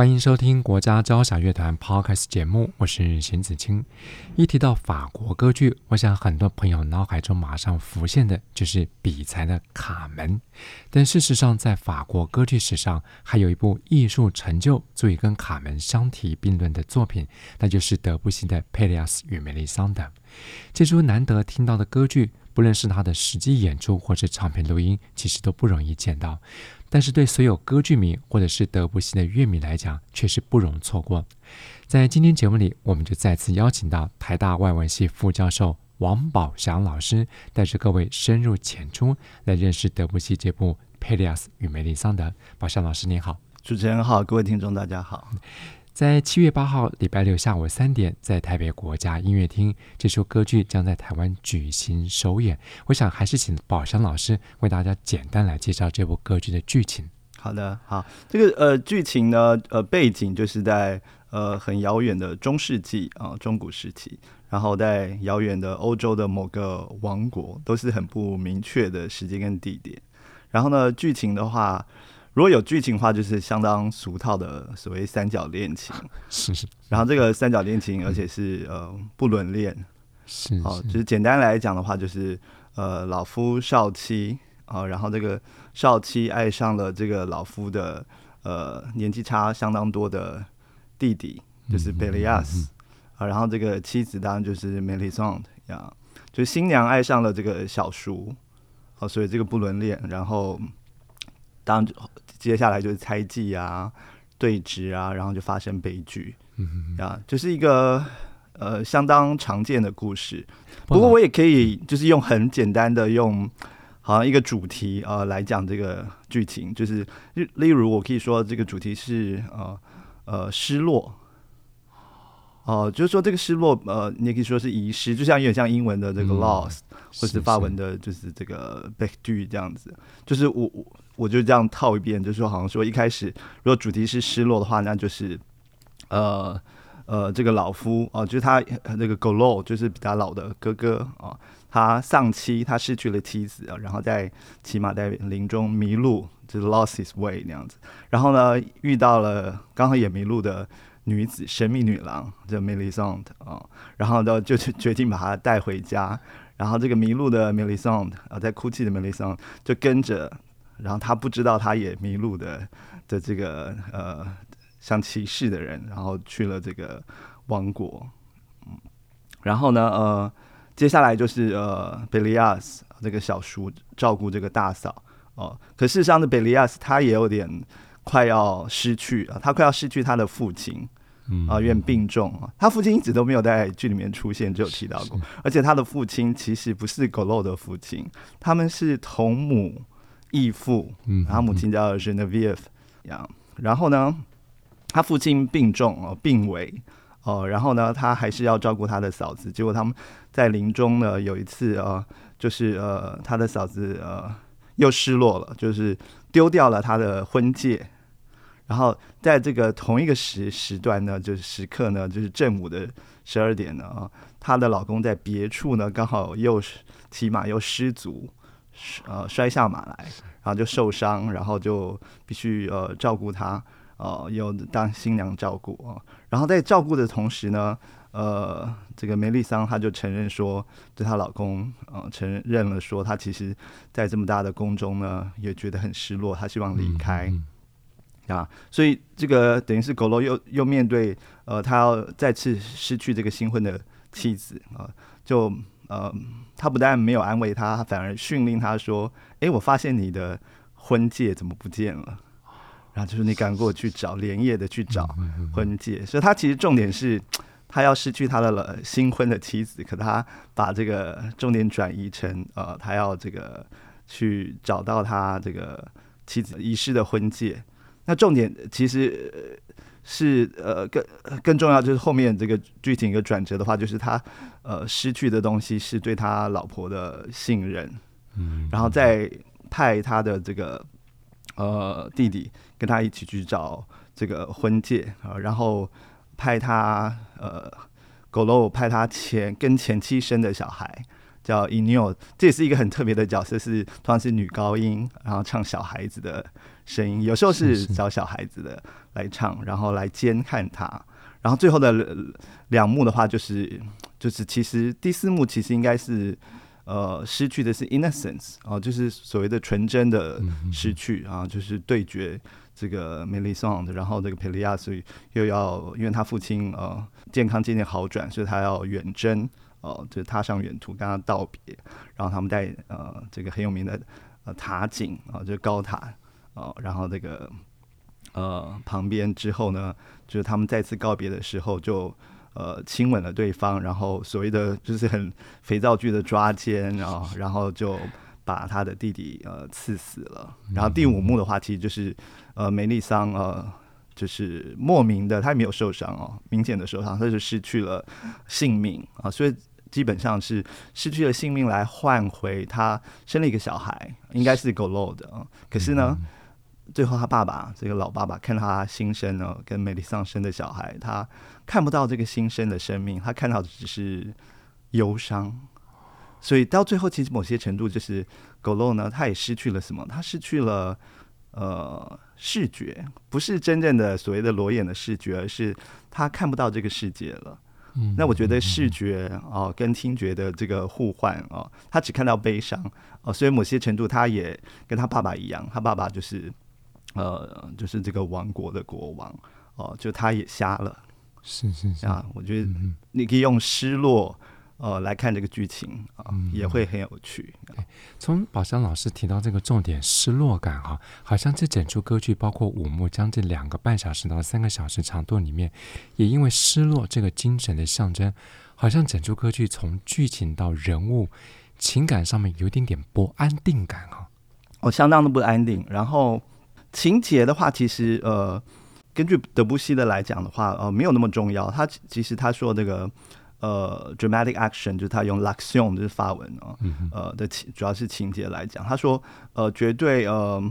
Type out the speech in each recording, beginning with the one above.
欢迎收听国家交响乐团 Podcast 节目，我是邢子清。一提到法国歌剧，我想很多朋友脑海中马上浮现的就是比才的《卡门》。但事实上，在法国歌剧史上，还有一部艺术成就足以跟《卡门》相提并论的作品，那就是德布西的《佩利亚斯与梅丽桑德》。这出难得听到的歌剧，不论是他的实际演出或是唱片录音，其实都不容易见到。但是对所有歌剧迷或者是德布西的乐迷来讲，却是不容错过。在今天节目里，我们就再次邀请到台大外文系副教授王宝祥老师，带着各位深入浅出来认识德布西这部《佩利亚斯与梅丽桑德》。宝祥老师您好，主持人好，各位听众大家好。在七月八号礼拜六下午三点，在台北国家音乐厅，这首歌剧将在台湾举行首演。我想还是请宝山老师为大家简单来介绍这部歌剧的剧情。好的，好，这个呃剧情呢，呃背景就是在呃很遥远的中世纪啊、中古时期，然后在遥远的欧洲的某个王国，都是很不明确的时间跟地点。然后呢，剧情的话。如果有剧情的话，就是相当俗套的所谓三角恋情。是是。然后这个三角恋情，而且是呃不伦恋。是。哦，就是简单来讲的话，就是呃老夫少妻啊，然后这个少妻爱上了这个老夫的呃年纪差相当多的弟弟，就是贝利亚斯啊，然后这个妻子当然就是梅丽桑德呀，就是新娘爱上了这个小叔，哦，所以这个不伦恋，然后。当接下来就是猜忌啊、对峙啊，然后就发生悲剧，嗯，啊，就是一个呃相当常见的故事。不过我也可以就是用很简单的用好像一个主题啊、呃、来讲这个剧情，就是例如我可以说这个主题是呃呃失落。哦、呃，就是说这个失落，呃，你也可以说是遗失，就像有点像英文的这个 loss，、嗯、或是法文的，就是这个 b a c k d u 这样子。就是我我我就这样套一遍，就说好像说一开始如果主题是失落的话，那就是呃呃这个老夫哦、呃，就是他那个 Golo 就是比较老的哥哥啊、他丧妻，他失去了妻子啊，然后在骑马在林中迷路，就是 lost his way 那样子。然后呢，遇到了刚好也迷路的。女子神秘女郎叫梅丽桑德啊，然后呢就决定把她带回家，然后这个迷路的梅丽桑德啊，在哭泣的梅丽桑德就跟着，然后他不知道他也迷路的的这个呃像骑士的人，然后去了这个王国，嗯，然后呢呃接下来就是呃贝利亚斯这个小叔照顾这个大嫂哦，可事实上的贝利亚斯他也有点快要失去啊，他快要失去他的父亲。啊，有点病重啊。他父亲一直都没有在剧里面出现，只有提到过。而且他的父亲其实不是狗肉的父亲，他们是同母异父。嗯，他母亲叫 Geneviève 呀。然后呢，他父亲病重哦，病危哦。然后呢，他还是要照顾他的嫂子。结果他们在临终呢，有一次啊，就是呃，他的嫂子呃又失落了，就是丢掉了他的婚戒。然后在这个同一个时时段呢，就是时刻呢，就是正午的十二点呢啊，她的老公在别处呢，刚好又骑马又失足，呃摔下马来，然后就受伤，然后就必须呃照顾她，呃又当新娘照顾啊。然后在照顾的同时呢，呃这个梅丽桑她就承认说，对她老公呃承认了说，她其实在这么大的宫中呢，也觉得很失落，她希望离开。嗯嗯啊，所以这个等于是狗罗又又面对呃，他要再次失去这个新婚的妻子啊，就呃，他不但没有安慰他，反而训令他说：“哎，我发现你的婚戒怎么不见了？”然后就是你赶过去找，连夜的去找婚戒。所以他其实重点是他要失去他的了新婚的妻子，可他把这个重点转移成呃，他要这个去找到他这个妻子遗失的婚戒。那重点其实是呃更更重要就是后面这个剧情一个转折的话，就是他呃失去的东西是对他老婆的信任，嗯，然后再派他的这个呃弟弟跟他一起去找这个婚戒啊，然后派他呃狗肉派他前跟前妻生的小孩。叫 Inyo，这也是一个很特别的角色，是同样是女高音，然后唱小孩子的声音，有时候是找小孩子的来唱，然后来监看他。然后最后的两幕的话，就是就是其实第四幕其实应该是呃失去的是 innocence 哦，就是所谓的纯真的失去啊，就是对决这个梅丽桑的，然后这个佩利亚，所以又要因为他父亲呃健康渐渐好转，所以他要远征。哦，就踏上远途跟他道别，然后他们在呃这个很有名的呃塔景啊，就是高塔哦，然后这个呃旁边之后呢，就是他们再次告别的时候就呃亲吻了对方，然后所谓的就是很肥皂剧的抓奸啊，然后，然后就把他的弟弟呃刺死了。然后第五幕的话，其实就是呃梅丽桑呃就是莫名的，他也没有受伤哦，明显的受伤，他就失去了性命啊，所以。基本上是失去了性命来换回他生了一个小孩，应该是 Golo 的啊。可是呢，最后他爸爸这个老爸爸看到他新生呢，跟梅丽桑生的小孩，他看不到这个新生的生命，他看到的只是忧伤。所以到最后，其实某些程度就是 Golo 呢，他也失去了什么？他失去了呃视觉，不是真正的所谓的裸眼的视觉，而是他看不到这个世界了。那我觉得视觉哦跟听觉的这个互换哦，他只看到悲伤哦，所以某些程度他也跟他爸爸一样，他爸爸就是呃就是这个王国的国王哦，就他也瞎了，是是是。啊，我觉得你可以用失落。呃，来看这个剧情啊，也会很有趣。从宝山老师提到这个重点失落感哈，好像这整出歌剧包括五幕将近两个半小时到三个小时长度里面，也因为失落这个精神的象征，好像整出歌剧从剧情到人物情感上面有一点点不安定感啊。哦，相当的不安定。然后情节的话，其实呃，根据德布西的来讲的话，呃，没有那么重要。他其实他说这个。呃，dramatic action 就是他用 luxion 就是法文啊，呃的情主要是情节来讲，他说呃绝对呃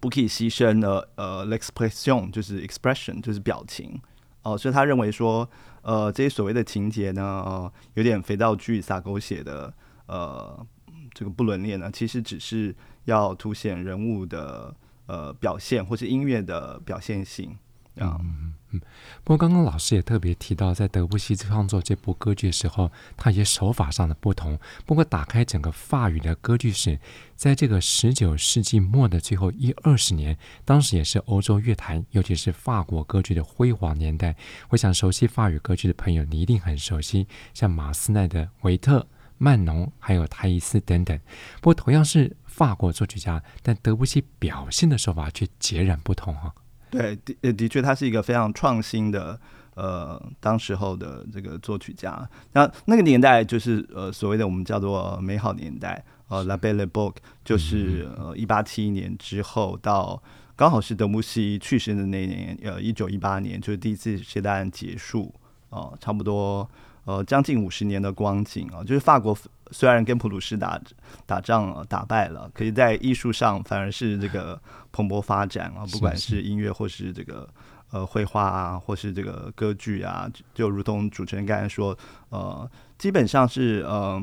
不可以牺牲的呃 l'expression 就是 expression 就是表情。哦、呃，所以他认为说呃这些所谓的情节呢，呃有点肥皂剧撒狗血的呃这个不伦恋呢，其实只是要凸显人物的呃表现或是音乐的表现性啊。嗯嗯，不过刚刚老师也特别提到，在德布西创作这部歌剧的时候，他一些手法上的不同。不过打开整个法语的歌剧史，在这个十九世纪末的最后一二十年，当时也是欧洲乐坛，尤其是法国歌剧的辉煌年代。我想熟悉法语歌剧的朋友，你一定很熟悉，像马斯奈的维特、曼农，还有泰伊斯等等。不过同样是法国作曲家，但德布西表现的手法却截然不同哈。对，的的确，他是一个非常创新的，呃，当时候的这个作曲家。那那个年代就是呃，所谓的我们叫做美好年代，呃，La Belle Époque，就是呃，一八七一年之后到刚好是德穆西去世的那一年，呃，一九一八年，就是第一次世界大战结束，哦、呃，差不多呃将近五十年的光景啊、呃，就是法国。虽然跟普鲁士打打仗打败了，可以在艺术上反而是这个蓬勃发展啊，不管是音乐或是这个呃绘画啊，或是这个歌剧啊，就如同主持人刚才说，呃，基本上是呃，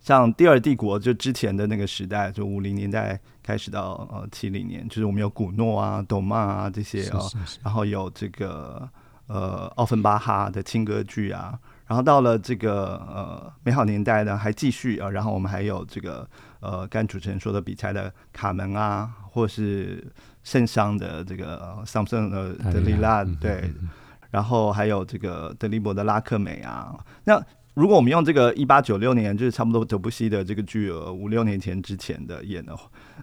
像第二帝国就之前的那个时代，就五零年代开始到呃七零年，就是我们有古诺啊、斗曼啊这些啊，然后有这个呃奥芬巴哈的轻歌剧啊。然后到了这个呃美好年代呢，还继续啊，然后我们还有这个呃，刚主持人说的比赛的卡门啊，或是圣桑的这个桑森的德里拉，对，然后还有这个德利伯的拉克美啊，那。如果我们用这个一八九六年，就是差不多德布西的这个剧，呃，五六年前之前的演的，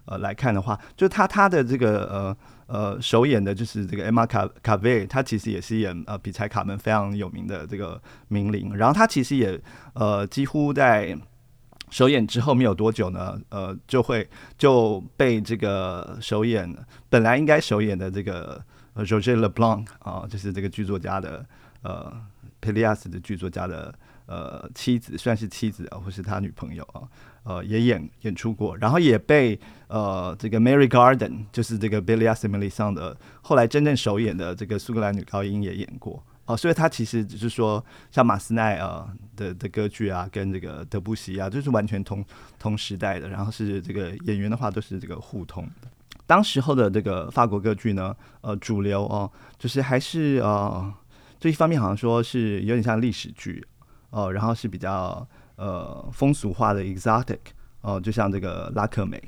呃，来看的话，就他他的这个呃呃首演的就是这个艾玛卡卡维，他其实也是演呃比才卡门非常有名的这个名伶，然后他其实也呃几乎在首演之后没有多久呢，呃就会就被这个首演本来应该首演的这个。呃 Roger Leblanc 啊，就是这个剧作家的呃 Pélias 的剧作家的呃妻子，算是妻子啊，或是他女朋友啊，呃也演演出过，然后也被呃这个 Mary Garden，就是这个 Pélias et Mélisande 的后来真正首演的这个苏格兰女高音也演过。哦，所以他其实只是说，像马斯奈啊的的歌剧啊，跟这个德布西啊，就是完全同同时代的。然后是这个演员的话，都是这个互通的。当时候的这个法国歌剧呢，呃，主流哦，就是还是呃，这一方面好像说是有点像历史剧哦，然后是比较呃风俗化的 exotic 哦，就像这个拉克美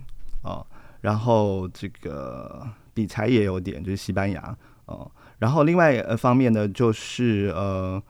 哦，然后这个比才也有点，就是西班牙哦。然后另外一方面呢，就是呃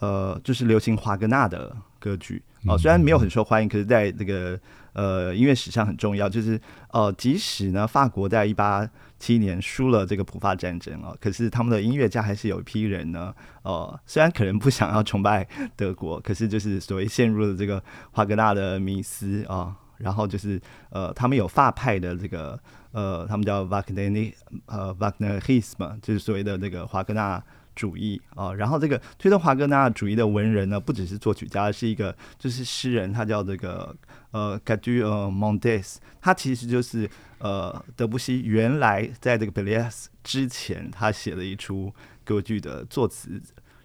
呃，就是流行华格纳的歌剧哦，虽然没有很受欢迎，可是在这个呃音乐史上很重要。就是呃，即使呢法国在一八七年输了这个普法战争啊，可是他们的音乐家还是有一批人呢，呃，虽然可能不想要崇拜德国，可是就是所谓陷入了这个华格纳的迷思啊。然后就是呃，他们有法派的这个呃，他们叫 Wagner 呃 Wagnerism 就是所谓的这个华格纳主义啊。然后这个推动华格纳主义的文人呢，不只是作曲家，是一个就是诗人，他叫这个呃 Gadu Mondes，他其实就是呃德布西原来在这个 Pélias 之前，他写了一出歌剧的作词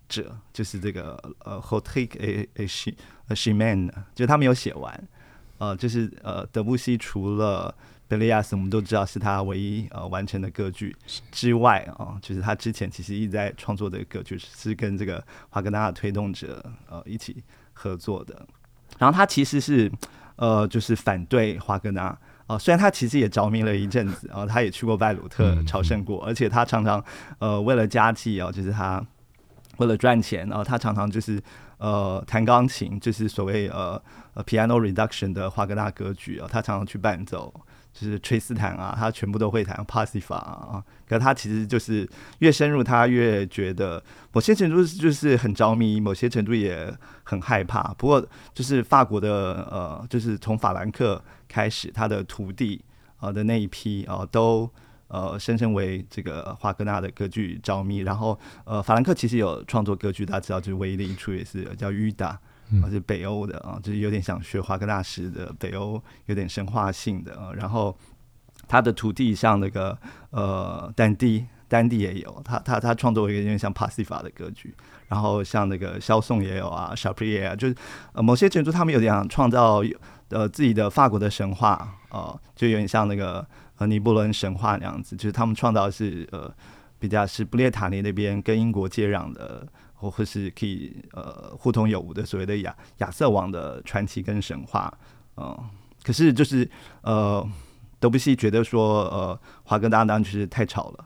者，就是这个呃 Rodrigue et Chimène，就他没有写完。呃，就是呃，德布西除了《贝利亚斯》，我们都知道是他唯一呃完成的歌剧之外啊、呃，就是他之前其实一直在创作的歌剧是跟这个华格纳的推动者呃一起合作的。然后他其实是呃，就是反对华格纳啊、呃，虽然他其实也着迷了一阵子啊、呃，他也去过拜鲁特朝圣过，而且他常常呃为了家计啊、呃，就是他为了赚钱，然后他常常就是。呃，弹钢琴就是所谓呃呃 piano reduction 的华格纳歌剧啊，他常常去伴奏，就是崔斯坦啊，他全部都会弹 Parsifal 啊。可他其实就是越深入，他越觉得某些程度就是很着迷，某些程度也很害怕。不过就是法国的呃，就是从法兰克开始，他的徒弟啊的那一批啊都。呃，深深为这个华格纳的歌剧着迷，然后呃，法兰克其实有创作歌剧，大家知道，就是唯一的一出也是叫《雨达》，啊，是北欧的啊，就是有点想学华格纳式的北欧，有点神话性的啊。然后他的徒弟像那个呃丹迪，丹迪也有，他他他创作一个有点像帕西法的歌剧，然后像那个肖颂也有啊，小普耶啊，就是呃某些建筑他们有点想创造呃自己的法国的神话啊、呃，就有点像那个。呃尼伯伦神话那样子，就是他们创造是呃比较是布列塔尼那边跟英国接壤的，或或是可以呃互通有无的所谓的亚亚瑟王的传奇跟神话，嗯、呃，可是就是呃德布西觉得说呃华格纳当然就是太吵了，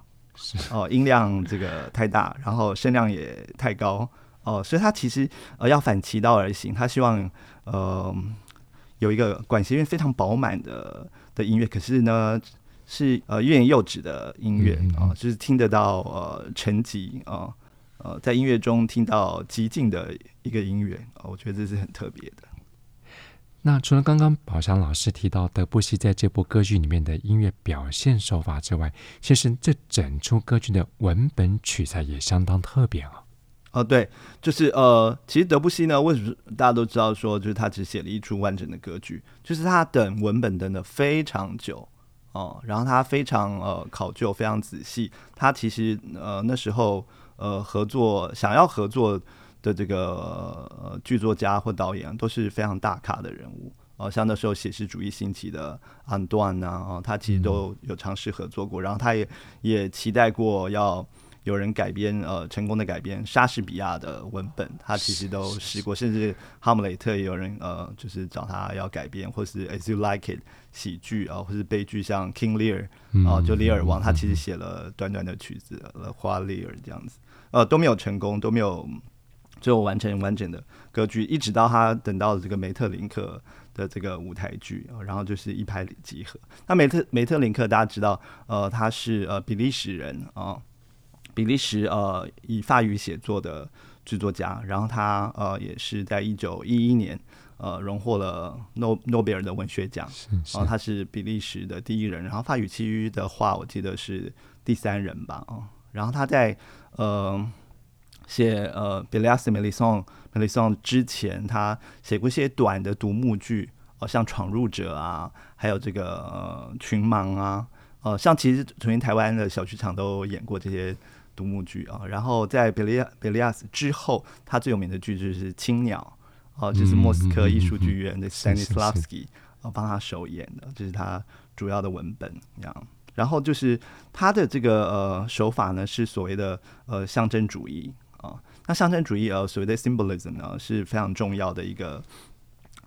哦、呃、音量这个太大，然后声量也太高，哦、呃，所以他其实呃要反其道而行，他希望呃有一个管弦乐非常饱满的。的音乐，可是呢，是呃欲言又止的音乐啊、呃，就是听得到呃沉寂啊，呃在音乐中听到极尽的一个音乐啊、呃，我觉得这是很特别的。那除了刚刚宝强老师提到德布西在这部歌剧里面的音乐表现手法之外，其实这整出歌剧的文本取材也相当特别啊。哦，对，就是呃，其实德布西呢，为什么大家都知道说，就是他只写了一出完整的歌剧，就是他等文本等的非常久哦，然后他非常呃考究，非常仔细。他其实呃那时候呃合作想要合作的这个呃剧作家或导演都是非常大咖的人物。哦、呃，像那时候写实主义兴起的安段呐，啊，他其实都有尝试合作过，然后他也也期待过要。有人改编呃成功的改编莎士比亚的文本，他其实都试过，甚至哈姆雷特也有人呃就是找他要改编，或是 As You Like It 喜剧啊，或是悲剧，像 King Lear 啊，就李尔王，他其实写了短短的曲子《Le Roi Lear》这样子，呃都没有成功，都没有最后完成完整的歌剧，一直到他等到了这个梅特林克的这个舞台剧，然后就是一拍即合。那梅特梅特林克大家知道，呃他是呃比利时人啊。比利时呃以法语写作的制作家，然后他呃也是在一九一一年呃荣获了诺诺贝尔的文学奖，然后他是比利时的第一人，然后法语区的话我记得是第三人吧，哦，然后他在呃写呃《Bélias et Mélisande》Mélisande 之前，他写过一些短的独幕剧，哦，像《闯入者》啊，还有这个呃《群盲》啊，呃，像其实全台湾的小剧场都演过这些独幕剧啊。然后在《Bélias Bélias》之后，他最有名的剧就是《青鸟》，哦，就是莫斯科艺术剧院的 Stanislavski 呃帮他首演的，这、就是他主要的文本这样。然后就是他的这个呃手法呢，是所谓的呃象征主义啊。那象征主义呃所谓的 symbolism 呢，是非常重要的一个，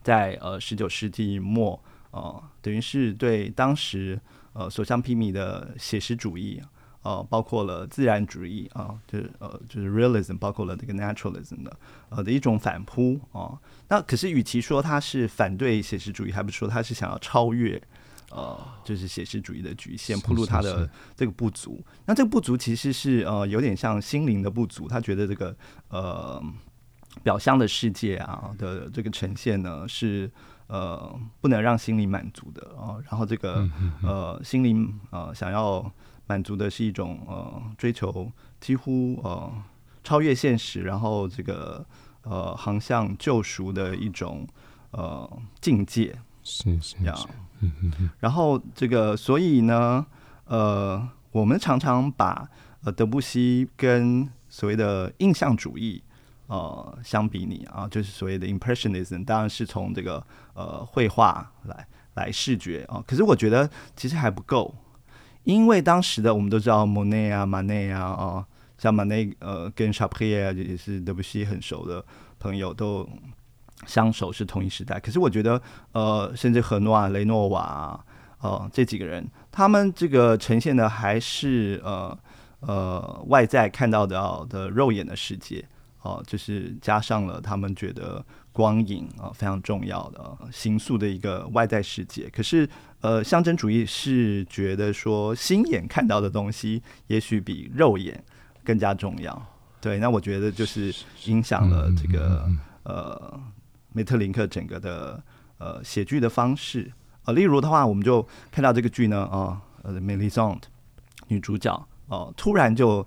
在呃十九世纪末哦、呃，等于是对当时呃所向披靡的写实主义呃，包括了自然主义啊、就是呃就是 realism，包括了这个 naturalism 的呃的一种反扑啊、那可是与其说他是反对写实主义，还不说他是想要超越。呃，就是写实主义的局限，铺露他的这个不足。那这个不足其实是呃，有点像心灵的不足。他觉得这个呃，表象的世界啊的这个呈现呢，是呃，不能让心灵满足的啊、呃。然后这个呃，心灵呃，想要满足的是一种呃，追求几乎呃，超越现实，然后这个呃，航向救赎的一种呃境界。是是是。然后这个，所以呢，呃，我们常常把呃德布西跟所谓的印象主义呃相比拟啊，就是所谓的 Impressionism，当然是从这个呃绘画来来视觉啊。可是我觉得其实还不够，因为当时的我们都知道莫内啊、马内啊，啊，像马内呃跟沙普耶也是德布西很熟的朋友都。相守是同一时代，可是我觉得，呃，甚至何诺啊、雷诺瓦，呃，这几个人，他们这个呈现的还是呃呃外在看到的的肉眼的世界，哦、呃，就是加上了他们觉得光影啊、呃、非常重要的形塑的一个外在世界。可是，呃，象征主义是觉得说，心眼看到的东西也许比肉眼更加重要。对，那我觉得就是影响了这个呃。梅特林克整个的呃写剧的方式，呃，例如的话，我们就看到这个剧呢，啊，呃，Mélisande 女主角哦、呃，突然就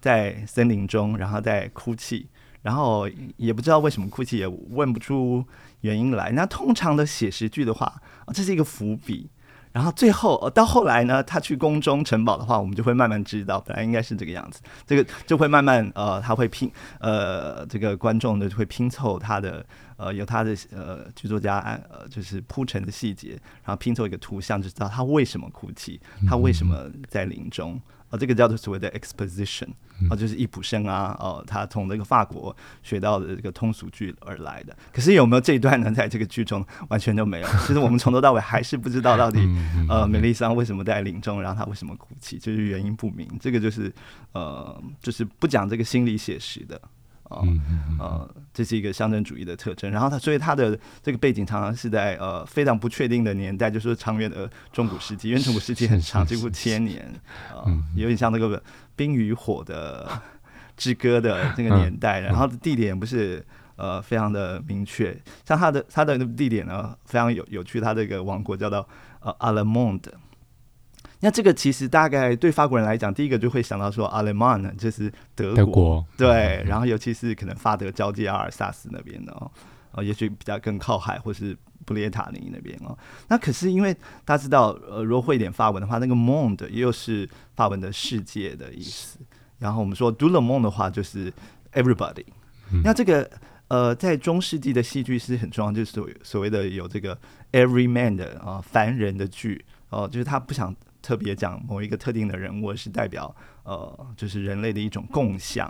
在森林中，然后在哭泣，然后也不知道为什么哭泣，也问不出原因来。那通常的写实剧的话，啊，这是一个伏笔。然后最后呃到后来呢，他去宫中城堡的话，我们就会慢慢知道，本来应该是这个样子。这个就会慢慢呃，他会拼呃，这个观众呢就会拼凑他的呃，由他的呃剧作家呃就是铺陈的细节，然后拼凑一个图像，就知道他为什么哭泣，他为什么在林中。这个叫做所谓的 exposition 啊，就是易卜生啊，哦，他从那个法国学到的这个通俗剧而来的。可是有没有这一段呢？在这个剧中完全都没有。其实我们从头到尾还是不知道到底呃，梅丽桑为什么在林中，然后他为什么哭泣，就是原因不明。这个就是呃，就是不讲这个心理写实的。啊、哦，呃，这是一个象征主义的特征。然后他，所以他的这个背景常常是在呃非常不确定的年代，就是长远的中古世纪，因为中古世纪很长，几乎千年，啊、呃，有点像那个《冰与火的之歌》的那个年代。然后地点不是呃非常的明确，像他的他的那个地点呢非常有有趣，他这个王国叫做呃 Allemande 那这个其实大概对法国人来讲，第一个就会想到说，阿勒曼呢就是德国，德国对，然后尤其是可能法德交界阿尔萨斯那边的哦，呃，也许比较更靠海，或是布列塔尼那边哦。那可是因为大家知道，呃，如果会一点法文的话，那个 monde 又是法文的世界的意思。然后我们说 tout le monde 的话，就是 everybody。嗯、那这个呃，在中世纪的戏剧是很重要，就是所所谓的有这个 every man 的啊、呃，凡人的剧哦、呃，就是他不想。特别讲某一个特定的人物是代表呃，就是人类的一种共享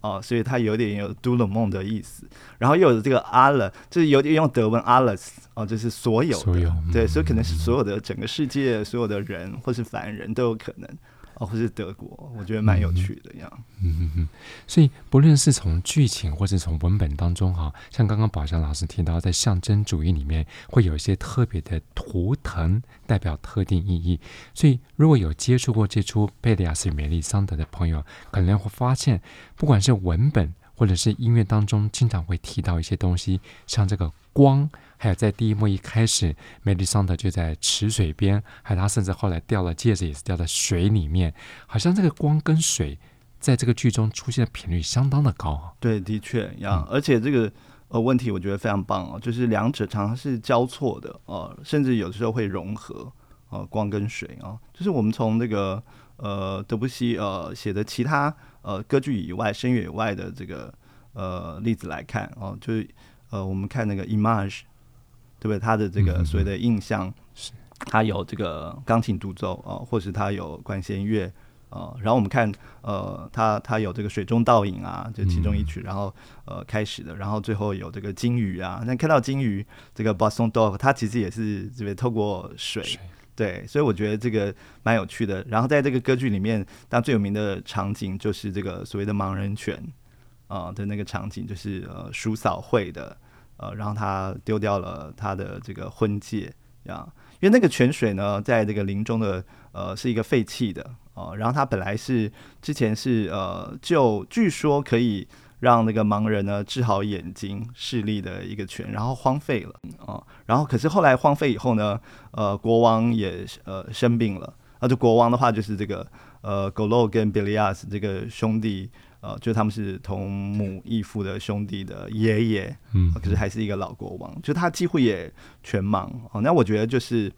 哦、呃，所以它有点有 tout le monde 的意思，然后又有这个 alle，就是有点用德文 alles 哦、呃，就是所有的，所有对，所以可能是所有的整个世界所有的人或是凡人都有可能。哦，或是德国，我觉得蛮有趣的样。嗯嗯嗯，所以不论是从剧情或是从文本当中，哈，像刚刚宝强老师提到，在象征主义里面会有一些特别的图腾，代表特定意义。所以如果有接触过这出《贝利亚斯与梅丽桑德》的朋友，可能会发现，不管是文本或者是音乐当中，经常会提到一些东西，像这个光。还有在第一幕一开始，梅丽桑德就在池水边，还有他甚至后来掉了戒指，也是掉在水里面，好像这个光跟水在这个剧中出现的频率相当的高啊。对，的确呀，而且这个呃问题我觉得非常棒哦，就是两者常常是交错的呃，甚至有的时候会融合呃，光跟水啊，就是我们从那个呃德布西呃写的其他呃歌剧以外、声乐以外的这个呃例子来看哦，就是呃我们看那个 Image，对不对？他的这个所谓的印象是。他有这个钢琴独奏啊，或是他有管弦乐啊，然后我们看呃，他他有这个水中倒影啊，就其中一曲，然后呃开始的，然后最后有这个鲸鱼啊，那看到鲸鱼这个 Poisson Dog，它其实也是这边透过水，对，所以我觉得这个蛮有趣的。然后在这个歌剧里面，当最有名的场景就是这个所谓的盲人犬啊的那个场景，就是呃叔嫂会的呃，然后他丢掉了他的这个婚戒呀。因为那个泉水呢，在这个林中的呃是一个废弃的哦、呃，然后他本来是之前是呃就据说可以让那个盲人呢治好眼睛视力的一个泉，然后荒废了啊、呃，然后可是后来荒废以后呢，呃国王也呃生病了，啊就国王的话就是这个呃狗洛跟贝利亚斯这个兄弟。呃，就他们是同母异父的兄弟的爷爷，嗯，可是还是一个老国王，就他几乎也全盲哦。那我觉得就是，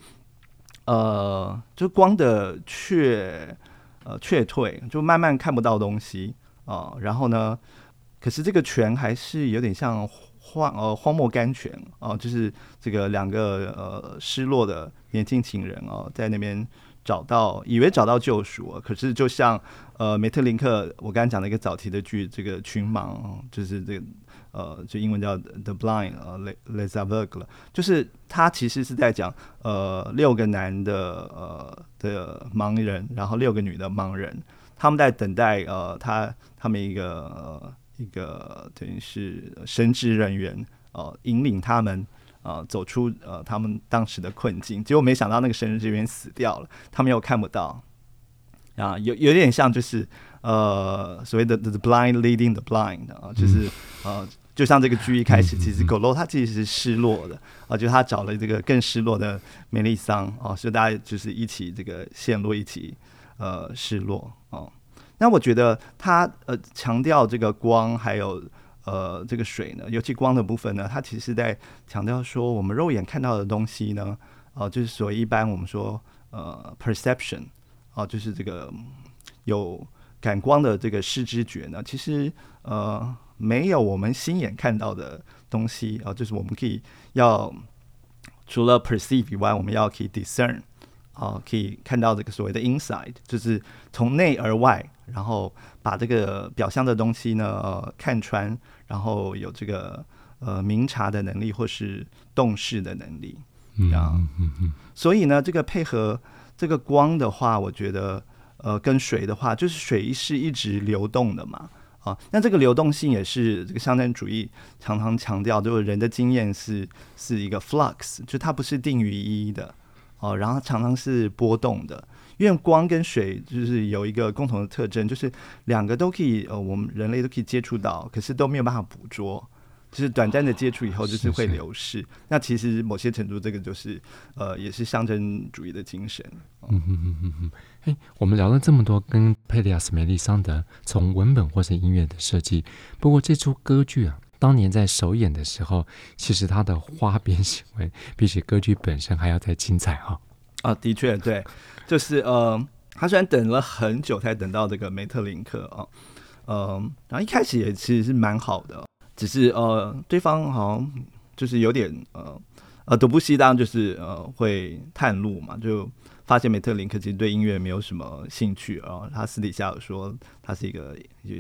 呃，就光的却呃却退，就慢慢看不到东西啊、呃。然后呢，可是这个泉还是有点像荒呃荒漠甘泉哦、呃，就是这个两个呃失落的年轻情人哦、呃，在那边。找到，以为找到救赎，可是就像呃梅特林克我刚才讲的一个早期的剧，这个群盲就是这个呃就英文叫 The Blind 呃 Les Aveugles 就是他其实是在讲呃六个男的呃的盲人，然后六个女的盲人，他们在等待呃他他们一个、呃、一个等于是神职人员呃引领他们。呃，走出呃他们当时的困境，结果没想到那个神职人员死掉了，他们又看不到，啊，有有点像就是呃所谓的 the blind leading the blind 啊，就是呃就像这个剧一开始，其实狗肉他其实是失落的啊，就他找了这个更失落的梅丽桑啊，所以大家就是一起这个陷落，一起呃失落啊。那我觉得他呃强调这个光还有。呃，这个水呢，尤其光的部分呢，它其实在强调说，我们肉眼看到的东西呢，呃，就是所谓一般我们说呃，perception，啊、呃，就是这个有感光的这个视知觉呢，其实呃，没有我们心眼看到的东西啊、呃，就是我们可以要除了 perceive 以外，我们要可以 discern。啊，可以看到这个所谓的 inside，就是从内而外，然后把这个表象的东西呢，呃，看穿，然后有这个呃明察的能力或是洞视的能力，啊，嗯嗯嗯，所以呢，这个配合这个光的话，我觉得呃跟水的话，就是水是一直流动的嘛，啊，那这个流动性也是这个象征主义常常强调，就是人的经验是是一个 flux，就它不是定于一的。哦，然后常常是波动的，因为光跟水就是有一个共同的特征，就是两个都可以，呃，我们人类都可以接触到，可是都没有办法捕捉，就是短暂的接触以后就是会流逝。哦、是是那其实某些程度，这个就是呃，也是象征主义的精神。嗯嗯嗯嗯嗯。哎，我们聊了这么多跟佩利亚斯梅利桑德从文本或是音乐的设计，不过这出歌剧啊。当年在首演的时候，其实他的花边行为比起歌剧本身还要再精彩哈、哦。啊，的确，对，就是呃，他虽然等了很久才等到这个梅特林克啊，呃，然后一开始也其实是蛮好的，只是呃，对方好像就是有点呃呃，德布西当然就是呃会探路嘛，就。发现梅特林克其实对音乐没有什么兴趣啊，他私底下有说他是一个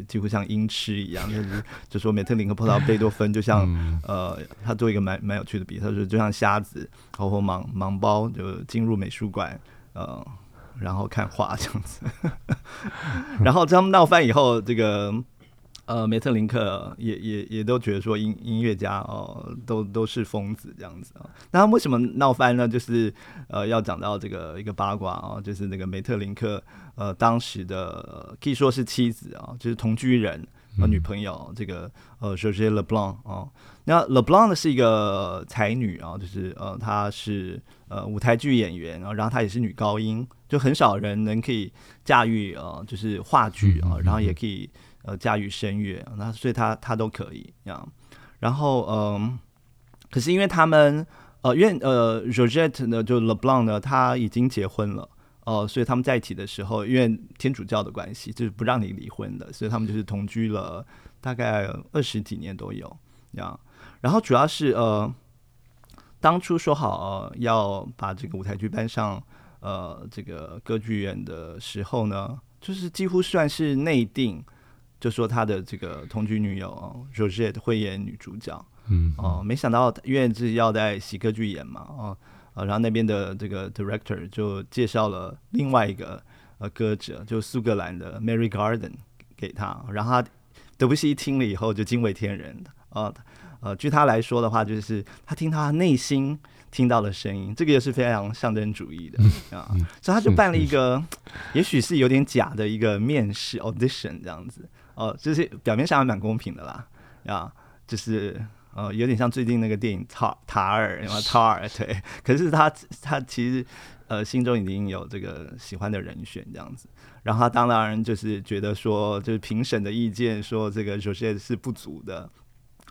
几乎像音痴一样，就是就说梅特林克碰到贝多芬就像呃，他做一个蛮蛮有趣的比喻，他说就像瞎子或或盲盲包就进入美术馆呃，然后看画这样子，然后他们闹翻以后这个。呃，梅特林克也也也都觉得说音音乐家哦，都都是疯子这样子啊。那他为什么闹翻呢？就是呃，要讲到这个一个八卦啊，就是那个梅特林克呃当时的可以说是妻子啊，就是同居人呃女朋友，这个呃 Georgette Leblanc 哦。那 Leblanc 呢是一个才女啊，就是呃她是呃舞台剧演员，然后她也是女高音，就很少人能可以驾驭呃就是话剧啊，然后也可以呃驾驭声乐，那所以他他都可以这样。然后嗯、呃，可是因为他们呃因为呃，roget 呢就 Leblanc 呢他已经结婚了。呃，所以他们在一起的时候，因为天主教的关系，就是不让你离婚的，所以他们就是同居了大概二十几年都有这样。然后主要是呃，当初说好、呃、要把这个舞台剧搬上呃这个歌剧院的时候呢，就是几乎算是内定，就说他的这个同居女友 Georgette 会演女主角。嗯，哦、呃，没想到因为是要在喜歌剧演嘛，哦、呃。啊，然后那边的这个 director 就介绍了另外一个呃歌者，就苏格兰的 Mary Garden 给他，然后他德布西一听了以后就惊为天人。啊，呃，据他来说的话，就是他听他内心听到的声音，这个也是非常象征主义的啊，所以他就办了一个，也许是有点假的一个面试 audition 这样子，哦、就是表面上还蛮公平的啦，啊，就是。呃，有点像最近那个电影塔塔尔，什么塔尔对，可是他他其实呃心中已经有这个喜欢的人选这样子，然后他当然就是觉得说，就是评审的意见说这个 Georgette 是不足的，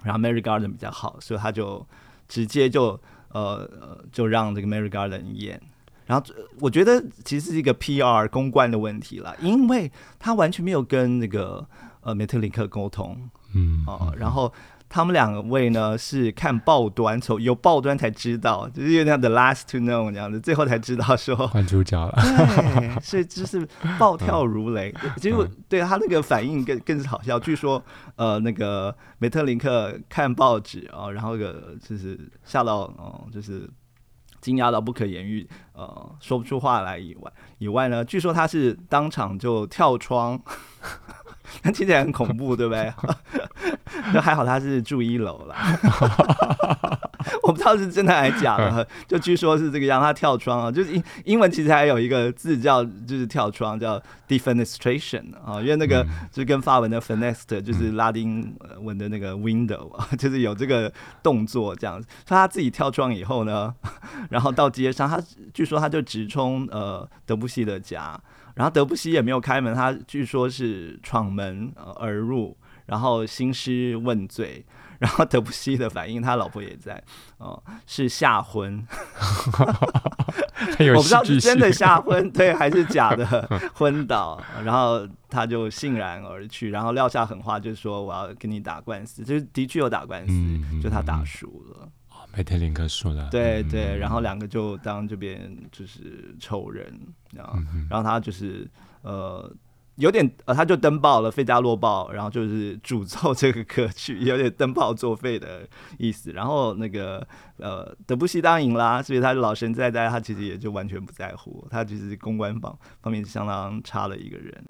然后 Mary Garden 比较好，所以他就直接就呃就让这个 Mary Garden 演，然后我觉得其实是一个 PR 公关的问题啦，因为他完全没有跟那个呃梅特林克沟通，嗯啊、呃，然后。他们两位呢是看报端，从有报端才知道，就是有点 the last to know 这样子，最后才知道说 换主角了。对，所以就是暴跳如雷。嗯、结果对他那个反应更更是好笑。据说呃，那个梅特林克看报纸啊、哦，然后个就是吓到哦，就是惊讶到不可言喻，呃，说不出话来以外，以外呢，据说他是当场就跳窗。听起来很恐怖，对不对？那还好他是住一楼啦，我不知道是真的还是假的。就据说是这个让他跳窗啊，就是英英文其实还有一个字叫就是跳窗叫 defenestration 啊，因为那个就跟法文的 fenestre 就是拉丁文的那个 window 啊，就是有这个动作这样子。所以他自己跳窗以后呢，然后到街上，他据说他就直冲呃德布西的家。然后德布西也没有开门，他据说是闯门而入，然后兴师问罪。然后德布西的反应，他老婆也在，哦、呃，是吓昏。我不知道是真的吓昏，对，还是假的昏倒。然后他就悻然而去，然后撂下狠话，就是说我要跟你打官司，就是的确有打官司，嗯、就他打输了。梅特林克输了，对对，然后两个就当这边就是仇人，然后然后他就是呃有点呃他就登报了《费加洛报》，然后就是诅咒这个歌曲，有点登报作废的意思。然后那个呃德布西当赢啦，所以他老神在在，他其实也就完全不在乎，他其实公关方方面是相当差的一个人。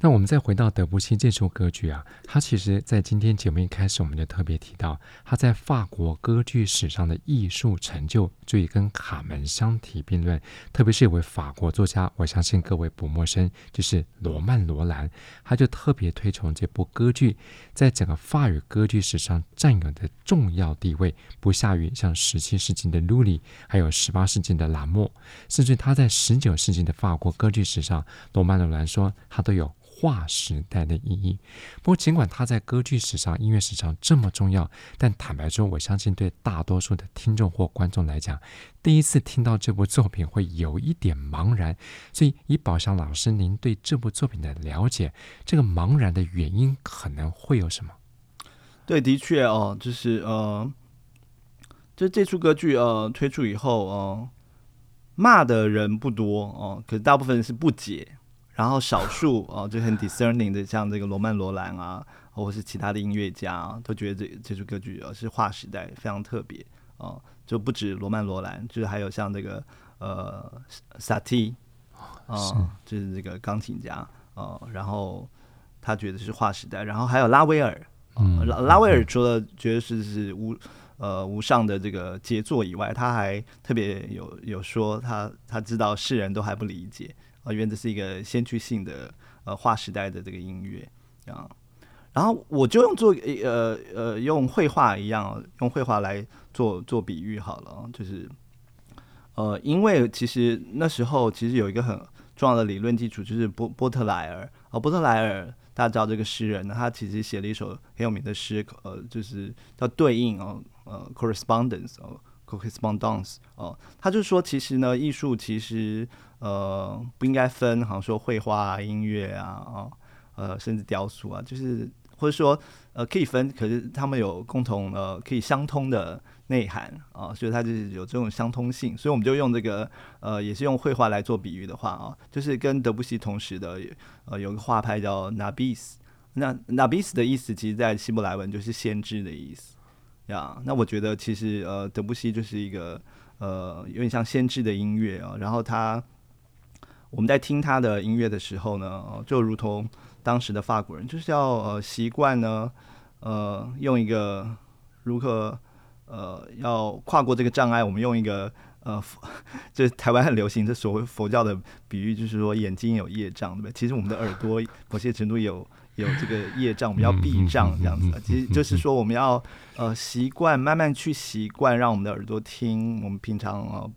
那我们再回到德布西这首歌剧啊，他其实在今天节目一开始我们就特别提到，他在法国歌剧史上的艺术成就，足以跟卡门相提并论。特别是有位法国作家，我相信各位不陌生，就是罗曼·罗兰，他就特别推崇这部歌剧在整个法语歌剧史上占有的重要地位，不下于像十七世纪的卢里，还有十八世纪的拉莫，甚至他在十九世纪的法国歌剧史上，罗曼·罗兰说他都有。划时代的意义。不过，尽管它在歌剧史上、音乐史上这么重要，但坦白说，我相信对大多数的听众或观众来讲，第一次听到这部作品会有一点茫然。所以，以宝祥老师您对这部作品的了解，这个茫然的原因可能会有什么？对，的确哦，就是呃，就这出歌剧呃推出以后哦、骂的人不多哦、可是大部分是不解。然后少数 哦，就很 discerning 的，像这个罗曼·罗兰啊，或者是其他的音乐家啊，都觉得这这首歌剧啊是划时代，非常特别哦。就不止罗曼·罗兰，就是还有像这个呃萨蒂啊，就是这个钢琴家哦。然后他觉得是划时代，然后还有拉威尔，嗯，拉拉威尔除了觉得是是无呃无上的这个杰作以外，他还特别有有说他他知道世人都还不理解。啊因为这是一个先驱性的呃划时代的这个音乐啊，然后我就用做呃呃用绘画一样，用绘画来做做比喻好了，就是呃，因为其实那时候其实有一个很重要的理论基础，就是波波特莱尔。啊，波特莱尔大家知道这个诗人呢，他其实写了一首很有名的诗，呃，就是叫对应哦，呃，correspondence 哦，correspondence 哦，他就说其实呢，艺术其实呃不应该分，好像说绘画啊、音乐啊，啊。呃，甚至雕塑啊，就是或者说呃，可以分，可是他们有共同呃，可以相通的内涵啊，所以它就是有这种相通性。所以我们就用这个呃，也是用绘画来做比喻的话啊，就是跟德布西同时的呃，有个画派叫 Nabis，那 Nabis 的意思，其实在希伯来文就是先知的意思呀。那我觉得其实呃，德布西就是一个呃，有点像先知的音乐啊。然后他我们在听他的音乐的时候呢，就如同。当时的法国人就是要呃习惯呢，呃用一个如何呃要跨过这个障碍，我们用一个呃，就是台湾很流行的所谓佛教的比喻，就是说眼睛有业障，对不对？其实我们的耳朵某些程度有有这个业障，我们要避障这样子。其实就是说我们要呃习惯，慢慢去习惯，让我们的耳朵听我们平常呃。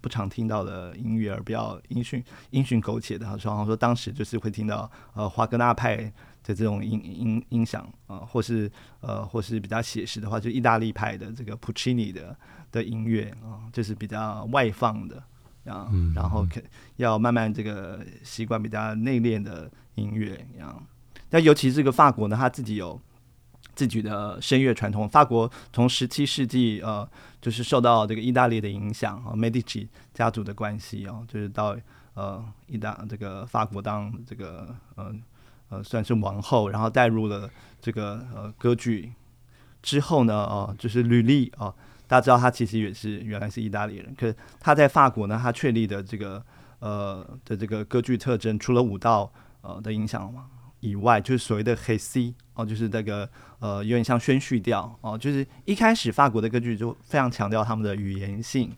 不常听到的音乐，而不要音讯音讯苟且的。他说，好像说当时就是会听到呃华格纳派的这种音音音响啊，或是呃或是比较写实的话，就意大利派的这个普契尼的的音乐啊，就是比较外放的啊，然后可要慢慢这个习惯比较内敛的音乐啊。那尤其这个法国呢，他自己有。自己的声乐传统，法国从十七世纪呃，就是受到这个意大利的影响啊，Medici 家族的关系哦，就是到呃意大这个法国当这个呃呃算是王后，然后带入了这个呃歌剧之后呢，哦、就是吕利哦，大家知道他其实也是原来是意大利人，可是他在法国呢，他确立的这个呃的这个歌剧特征，除了舞蹈呃的影响。以外，就是所谓的黑 C 哦，就是那个呃，有点像宣叙调哦，就是一开始法国的歌剧就非常强调他们的语言性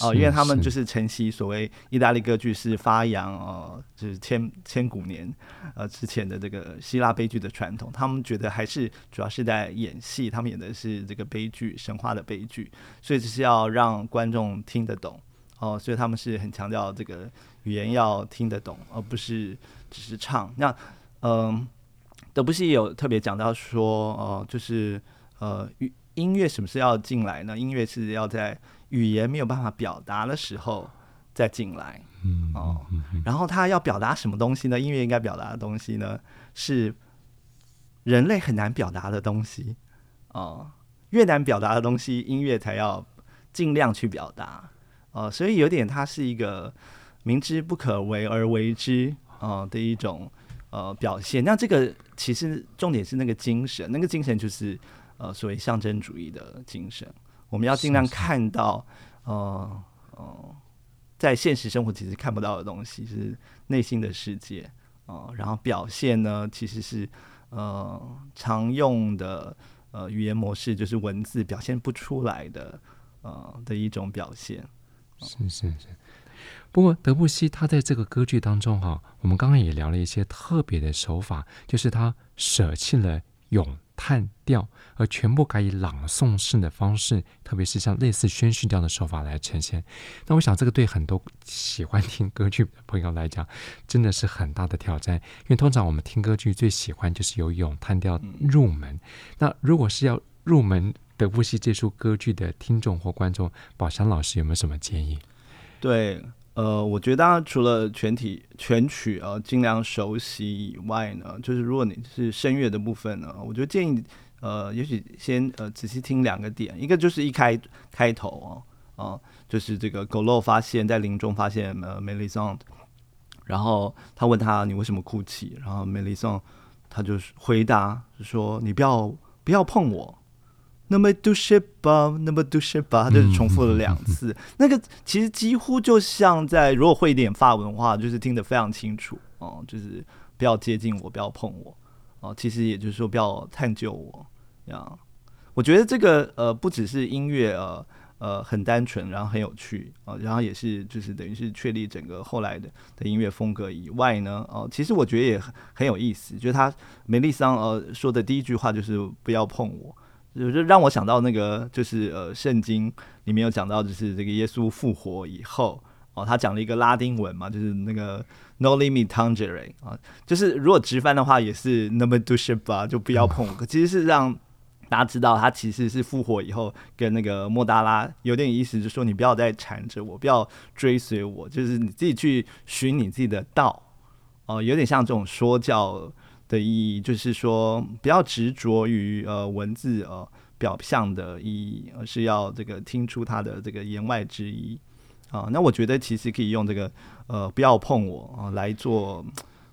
哦，因为他们就是承袭所谓意大利歌剧是发扬呃，就是千千古年呃之前的这个希腊悲剧的传统，他们觉得还是主要是在演戏，他们演的是这个悲剧神话的悲剧，所以就是要让观众听得懂哦，所以他们是很强调这个语言要听得懂，而不是只是唱那。嗯，德布西也有特别讲到说，哦、呃，就是呃，音乐什么时候要进来呢？音乐是要在语言没有办法表达的时候再进来，哦、呃，然后他要表达什么东西呢？音乐应该表达的东西呢，是人类很难表达的东西，哦、呃，越难表达的东西，音乐才要尽量去表达，哦、呃，所以有点它是一个明知不可为而为之，哦、呃、的一种。呃，表现，那这个其实重点是那个精神，那个精神就是呃所谓象征主义的精神。我们要尽量看到，呃呃，在现实生活其实看不到的东西，是内心的世界啊、呃。然后表现呢，其实是呃常用的呃语言模式，就是文字表现不出来的呃的一种表现。是是是。不过德布西他在这个歌剧当中哈，我们刚刚也聊了一些特别的手法，就是他舍弃了咏叹调，而全部改以朗诵式的方式，特别是像类似宣叙调的手法来呈现。那我想这个对很多喜欢听歌剧朋友来讲，真的是很大的挑战，因为通常我们听歌剧最喜欢就是由咏叹调入门。那如果是要入门德布西这出歌剧的听众或观众，宝祥老师有没有什么建议？对。呃，我觉得除了全体全曲啊尽量熟悉以外呢，就是如果你是声乐的部分呢，我就建议呃，也许先呃仔细听两个点，一个就是一开开头哦，啊、就是这个狗肉发现，在林中发现呃梅丽桑，然后他问他你为什么哭泣，然后梅丽桑他就回答说你不要不要碰我。那么都是吧，那么都是吧，他就是重复了两次。嗯、那个其实几乎就像在，如果会一点法文的话，就是听得非常清楚哦、嗯，就是不要接近我，不要碰我哦、嗯。其实也就是说，不要探究我这样。我觉得这个呃，不只是音乐呃呃很单纯，然后很有趣啊、呃，然后也是就是等于是确立整个后来的的音乐风格以外呢，哦、呃，其实我觉得也很很有意思，就是他梅丽桑呃说的第一句话就是不要碰我，就让我想到那个就是呃圣经里面有讲到就是这个耶稣复活以后。哦，他讲了一个拉丁文嘛，就是那个 Noli me tangere 啊，就是如果直翻的话也是 Non me touche pas，就不要碰我。其实是让大家知道，他其实是复活以后跟那个莫达拉有点意思，就是说你不要再缠着我，不要追随我，就是你自己去寻你自己的道。哦、有点像这种说教的意义，就是说不要执着于呃文字呃表象的意义，而是要这个听出它的这个言外之意。啊，那我觉得其实可以用这个，呃，不要碰我啊，来做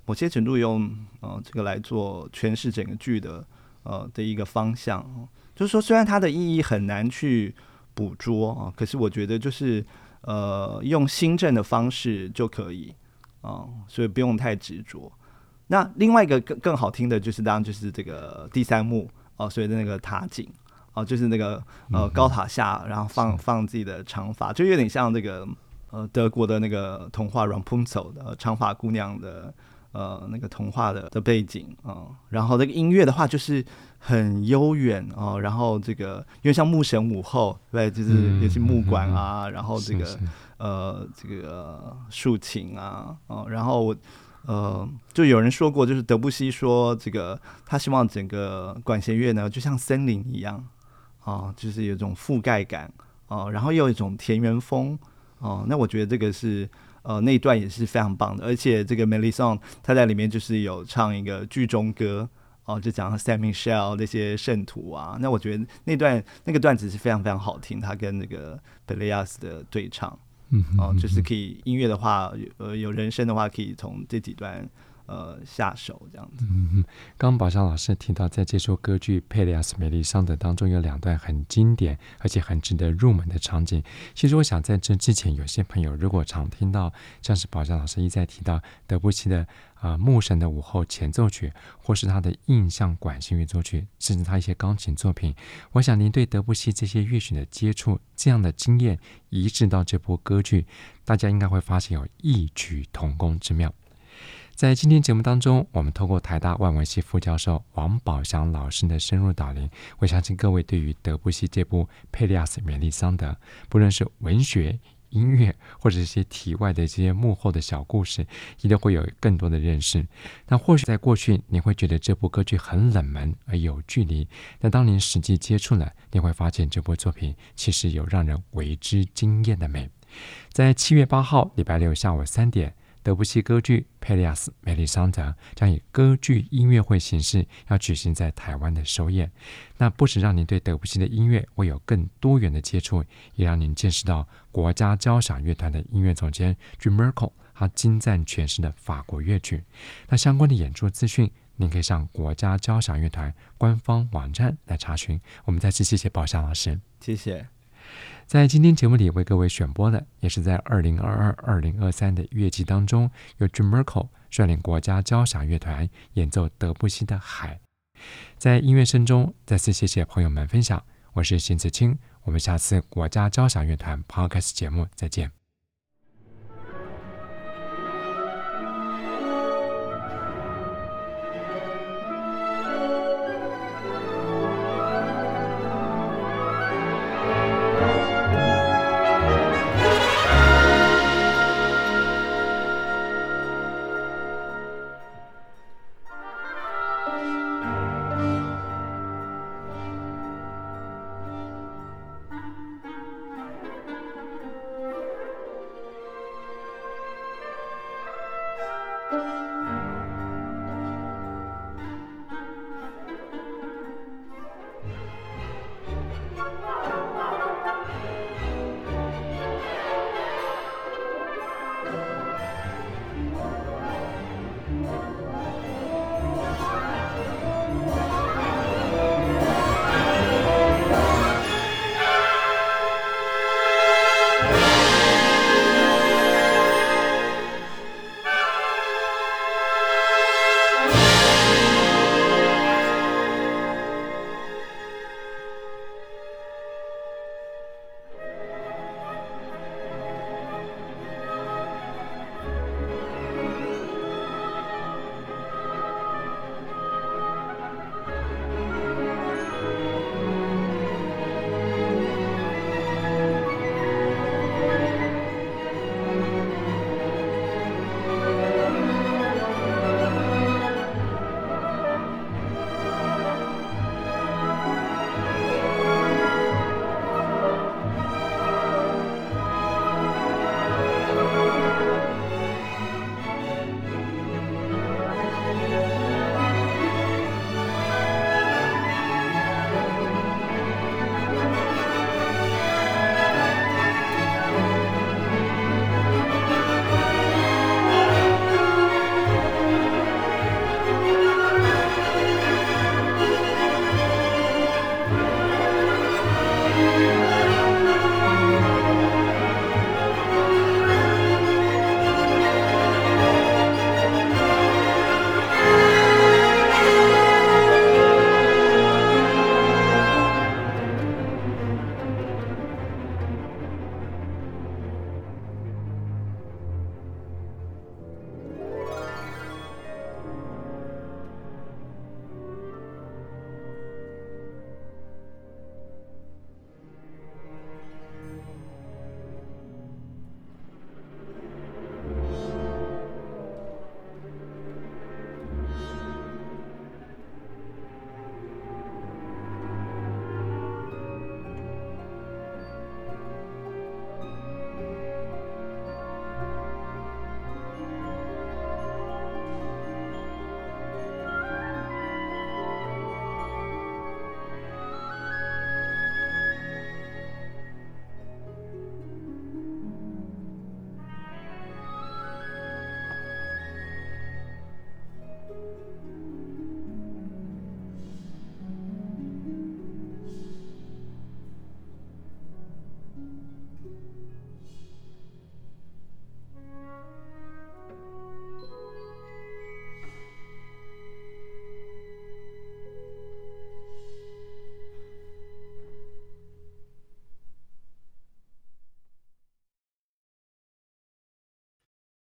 某些程度用，呃，这个来做诠释整个剧的，呃的一个方向。就是说，虽然它的意义很难去捕捉啊，可是我觉得就是，呃，用新政的方式就可以啊，所以不用太执着。那另外一个更更好听的就是，当然就是这个第三幕哦，所以的那个塔景。哦，就是那个呃高塔下，然后放放自己的长发，就有点像这个呃德国的那个童话《Rapunzel》的长发姑娘的呃那个童话的的背景啊、呃。然后那个音乐的话，就是很悠远哦、呃。然后这个因为像牧神午后，对，就是也是木管啊，然后这个呃这个竖琴啊，哦、呃，然后呃就有人说过，就是德布西说这个他希望整个管弦乐呢，就像森林一样。啊，就是有一种覆盖感啊，然后又有一种田园风啊，那我觉得这个是呃那一段也是非常棒的，而且这个 Mélisande 他在里面就是有唱一个剧中歌哦，就讲 St. Michel 那些圣徒啊，那我觉得那段那个段子是非常非常好听，他跟那个 Pelléas 的对唱，嗯，哦，就是可以音乐的话，呃，有人声的话，可以从这几段。呃，下手这样子。嗯嗯，刚宝祥老师提到，在这首歌剧《佩利亚斯梅丽桑德》当中有两段很经典，而且很值得入门的场景。其实我想在这之前，有些朋友如果常听到像是宝祥老师一再提到德布西的啊、呃《牧神的午后》前奏曲，或是他的印象管弦乐作曲，甚至他一些钢琴作品，我想您对德布西这些乐曲的接触，这样的经验移植到这部歌剧，大家应该会发现有异曲同工之妙。在今天节目当中，我们透过台大外文系副教授王宝祥老师的深入导聆，我相信各位对于德布西这部《佩利亚斯梅丽桑德》，不论是文学、音乐，或者一些题外的这些幕后的小故事，一定会有更多的认识。那或许在过去，你会觉得这部歌剧很冷门而有距离，但当您实际接触了，你会发现这部作品其实有让人为之惊艳的美。在七月八号礼拜六下午三点。德布西歌剧《佩利亚斯梅丽桑德》将以歌剧音乐会形式要举行在台湾的首演。那不止让您对德布西的音乐会有更多元的接触，也让您见识到国家交响乐团的音乐总监 Jim Merkel 他精湛诠释的法国乐曲。那相关的演出资讯，您可以上国家交响乐团官方网站来查询。我们再次谢谢宝祥老师，谢谢。在今天节目里为各位选播的，也是在二零二二、二零二三的乐季当中，由 Jim Merkel 率领国家交响乐团演奏德布西的《海》。在音乐声中，再次谢谢朋友们分享。我是邢子清，我们下次国家交响乐团 Podcast 节目再见。